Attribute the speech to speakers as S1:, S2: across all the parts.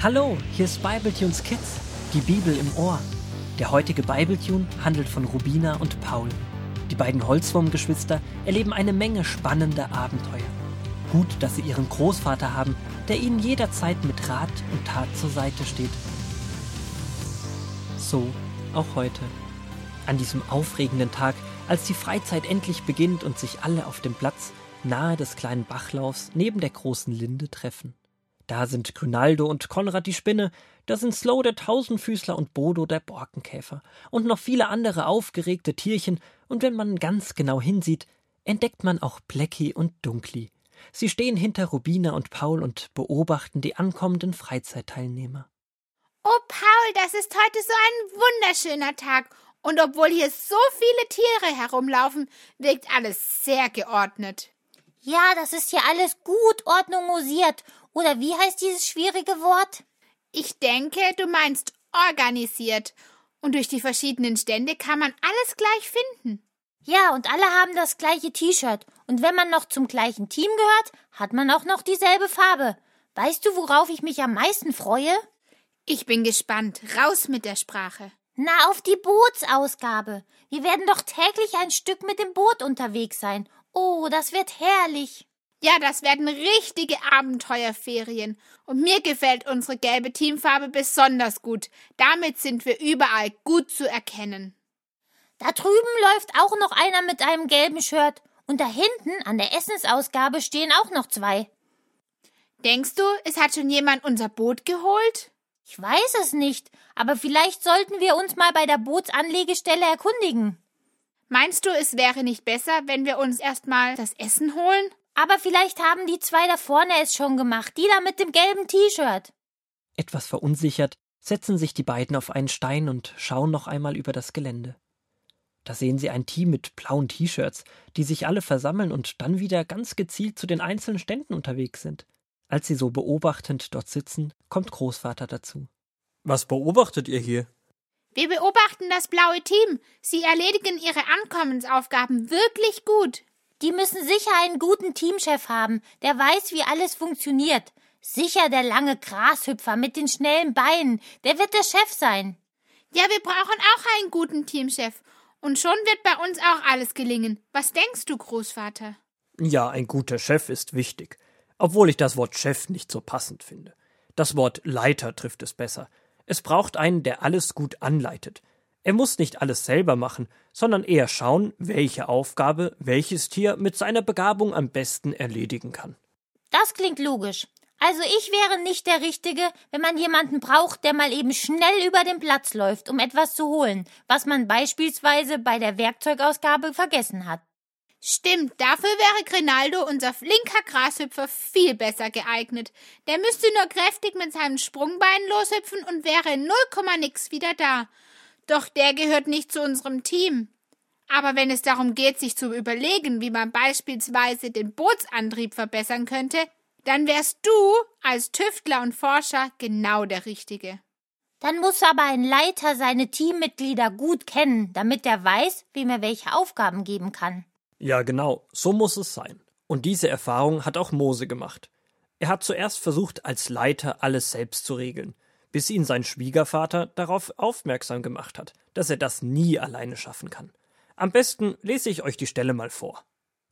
S1: Hallo, hier ist Bibletunes Kids, die Bibel im Ohr. Der heutige Bibletune handelt von Rubina und Paul. Die beiden Holzwurmgeschwister erleben eine Menge spannender Abenteuer. Gut, dass sie ihren Großvater haben, der ihnen jederzeit mit Rat und Tat zur Seite steht. So auch heute. An diesem aufregenden Tag, als die Freizeit endlich beginnt und sich alle auf dem Platz nahe des kleinen Bachlaufs neben der großen Linde treffen. Da sind Grünaldo und Konrad die Spinne, da sind Slow der Tausendfüßler und Bodo der Borkenkäfer und noch viele andere aufgeregte Tierchen, und wenn man ganz genau hinsieht, entdeckt man auch Blecki und Dunkli. Sie stehen hinter Rubina und Paul und beobachten die ankommenden Freizeitteilnehmer.
S2: Oh, Paul, das ist heute so ein wunderschöner Tag. Und obwohl hier so viele Tiere herumlaufen, wirkt alles sehr geordnet.
S3: Ja, das ist hier alles gut ordnungosiert oder wie heißt dieses schwierige Wort?
S2: Ich denke, du meinst organisiert. Und durch die verschiedenen Stände kann man alles gleich finden.
S3: Ja, und alle haben das gleiche T-Shirt. Und wenn man noch zum gleichen Team gehört, hat man auch noch dieselbe Farbe. Weißt du, worauf ich mich am meisten freue?
S2: Ich bin gespannt. Raus mit der Sprache.
S3: Na, auf die Bootsausgabe. Wir werden doch täglich ein Stück mit dem Boot unterwegs sein. Oh, das wird herrlich.
S2: Ja, das werden richtige Abenteuerferien. Und mir gefällt unsere gelbe Teamfarbe besonders gut. Damit sind wir überall gut zu erkennen.
S3: Da drüben läuft auch noch einer mit einem gelben Shirt. Und da hinten an der Essensausgabe stehen auch noch zwei.
S2: Denkst du, es hat schon jemand unser Boot geholt?
S3: Ich weiß es nicht, aber vielleicht sollten wir uns mal bei der Bootsanlegestelle erkundigen.
S2: Meinst du, es wäre nicht besser, wenn wir uns erstmal das Essen holen?
S3: Aber vielleicht haben die zwei da vorne es schon gemacht, die da mit dem gelben T-Shirt.
S1: Etwas verunsichert setzen sich die beiden auf einen Stein und schauen noch einmal über das Gelände. Da sehen sie ein Team mit blauen T-Shirts, die sich alle versammeln und dann wieder ganz gezielt zu den einzelnen Ständen unterwegs sind. Als sie so beobachtend dort sitzen, kommt Großvater dazu.
S4: Was beobachtet ihr hier?
S2: Wir beobachten das blaue Team. Sie erledigen ihre Ankommensaufgaben wirklich gut.
S3: Die müssen sicher einen guten Teamchef haben, der weiß, wie alles funktioniert. Sicher der lange Grashüpfer mit den schnellen Beinen, der wird der Chef sein.
S2: Ja, wir brauchen auch einen guten Teamchef. Und schon wird bei uns auch alles gelingen. Was denkst du, Großvater?
S4: Ja, ein guter Chef ist wichtig. Obwohl ich das Wort Chef nicht so passend finde. Das Wort Leiter trifft es besser. Es braucht einen, der alles gut anleitet. Er muss nicht alles selber machen, sondern eher schauen, welche Aufgabe welches Tier mit seiner Begabung am besten erledigen kann.
S3: Das klingt logisch. Also ich wäre nicht der Richtige, wenn man jemanden braucht, der mal eben schnell über den Platz läuft, um etwas zu holen, was man beispielsweise bei der Werkzeugausgabe vergessen hat.
S2: Stimmt, dafür wäre Grinaldo, unser flinker Grashüpfer, viel besser geeignet. Der müsste nur kräftig mit seinem Sprungbein loshüpfen und wäre in null nix wieder da. Doch der gehört nicht zu unserem Team. Aber wenn es darum geht, sich zu überlegen, wie man beispielsweise den Bootsantrieb verbessern könnte, dann wärst du als Tüftler und Forscher genau der Richtige.
S3: Dann muss aber ein Leiter seine Teammitglieder gut kennen, damit er weiß, wem er welche Aufgaben geben kann.
S4: Ja, genau, so muss es sein. Und diese Erfahrung hat auch Mose gemacht. Er hat zuerst versucht, als Leiter alles selbst zu regeln bis ihn sein Schwiegervater darauf aufmerksam gemacht hat, dass er das nie alleine schaffen kann. Am besten lese ich euch die Stelle mal vor.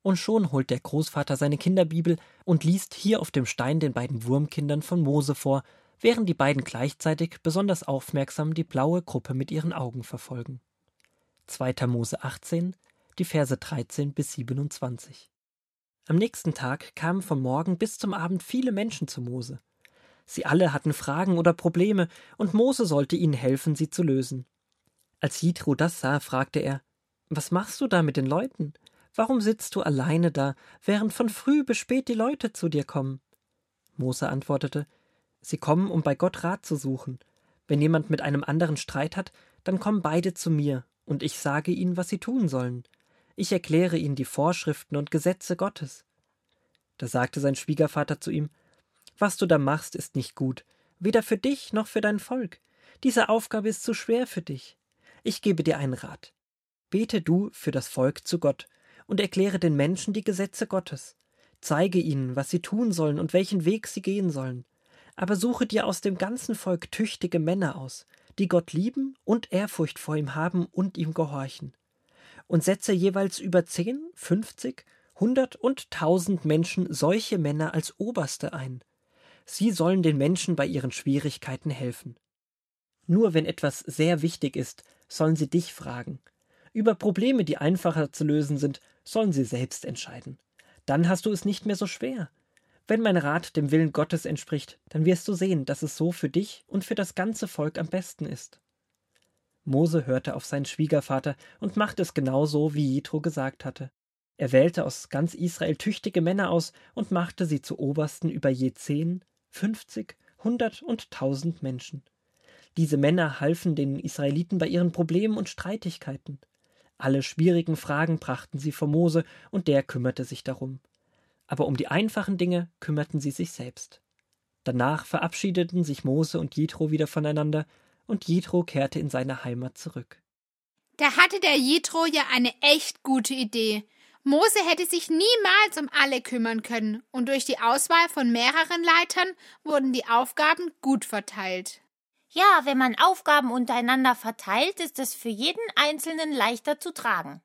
S1: Und schon holt der Großvater seine Kinderbibel und liest hier auf dem Stein den beiden Wurmkindern von Mose vor, während die beiden gleichzeitig besonders aufmerksam die blaue Gruppe mit ihren Augen verfolgen. 2. Mose 18, die Verse 13 bis 27. Am nächsten Tag kamen vom Morgen bis zum Abend viele Menschen zu Mose. Sie alle hatten Fragen oder Probleme, und Mose sollte ihnen helfen, sie zu lösen. Als Jitro das sah, fragte er Was machst du da mit den Leuten? Warum sitzt du alleine da, während von früh bis spät die Leute zu dir kommen? Mose antwortete Sie kommen, um bei Gott Rat zu suchen. Wenn jemand mit einem anderen Streit hat, dann kommen beide zu mir, und ich sage ihnen, was sie tun sollen. Ich erkläre ihnen die Vorschriften und Gesetze Gottes. Da sagte sein Schwiegervater zu ihm was du da machst, ist nicht gut, weder für dich noch für dein Volk. Diese Aufgabe ist zu schwer für dich. Ich gebe dir einen Rat. Bete du für das Volk zu Gott und erkläre den Menschen die Gesetze Gottes. Zeige ihnen, was sie tun sollen und welchen Weg sie gehen sollen. Aber suche dir aus dem ganzen Volk tüchtige Männer aus, die Gott lieben und Ehrfurcht vor ihm haben und ihm gehorchen. Und setze jeweils über zehn, fünfzig, hundert und tausend Menschen solche Männer als Oberste ein. Sie sollen den Menschen bei ihren Schwierigkeiten helfen. Nur wenn etwas sehr wichtig ist, sollen sie dich fragen. Über Probleme, die einfacher zu lösen sind, sollen sie selbst entscheiden. Dann hast du es nicht mehr so schwer. Wenn mein Rat dem Willen Gottes entspricht, dann wirst du sehen, dass es so für dich und für das ganze Volk am besten ist. Mose hörte auf seinen Schwiegervater und machte es genau so, wie Jethro gesagt hatte. Er wählte aus ganz Israel tüchtige Männer aus und machte sie zu Obersten über je zehn, fünfzig, hundert und tausend Menschen. Diese Männer halfen den Israeliten bei ihren Problemen und Streitigkeiten. Alle schwierigen Fragen brachten sie vor Mose, und der kümmerte sich darum aber um die einfachen Dinge kümmerten sie sich selbst. Danach verabschiedeten sich Mose und Jethro wieder voneinander, und Jethro kehrte in seine Heimat zurück.
S2: Da hatte der Jethro ja eine echt gute Idee. Mose hätte sich niemals um alle kümmern können, und durch die Auswahl von mehreren Leitern wurden die Aufgaben gut verteilt.
S3: Ja, wenn man Aufgaben untereinander verteilt, ist es für jeden Einzelnen leichter zu tragen.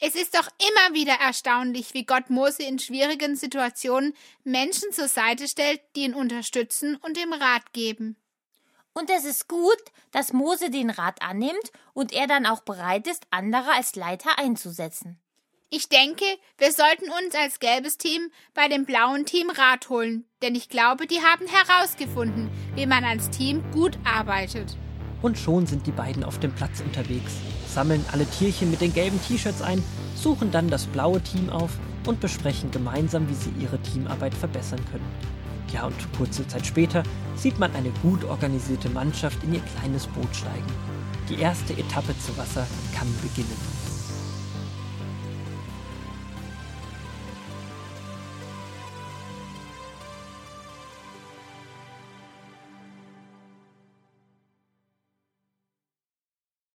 S2: Es ist doch immer wieder erstaunlich, wie Gott Mose in schwierigen Situationen Menschen zur Seite stellt, die ihn unterstützen und ihm Rat geben.
S3: Und es ist gut, dass Mose den Rat annimmt und er dann auch bereit ist, andere als Leiter einzusetzen.
S2: Ich denke, wir sollten uns als gelbes Team bei dem blauen Team Rat holen, denn ich glaube, die haben herausgefunden, wie man als Team gut arbeitet.
S1: Und schon sind die beiden auf dem Platz unterwegs sammeln alle Tierchen mit den gelben T-Shirts ein, suchen dann das blaue Team auf und besprechen gemeinsam, wie sie ihre Teamarbeit verbessern können. Ja, und kurze Zeit später sieht man eine gut organisierte Mannschaft in ihr kleines Boot steigen. Die erste Etappe zu Wasser kann beginnen.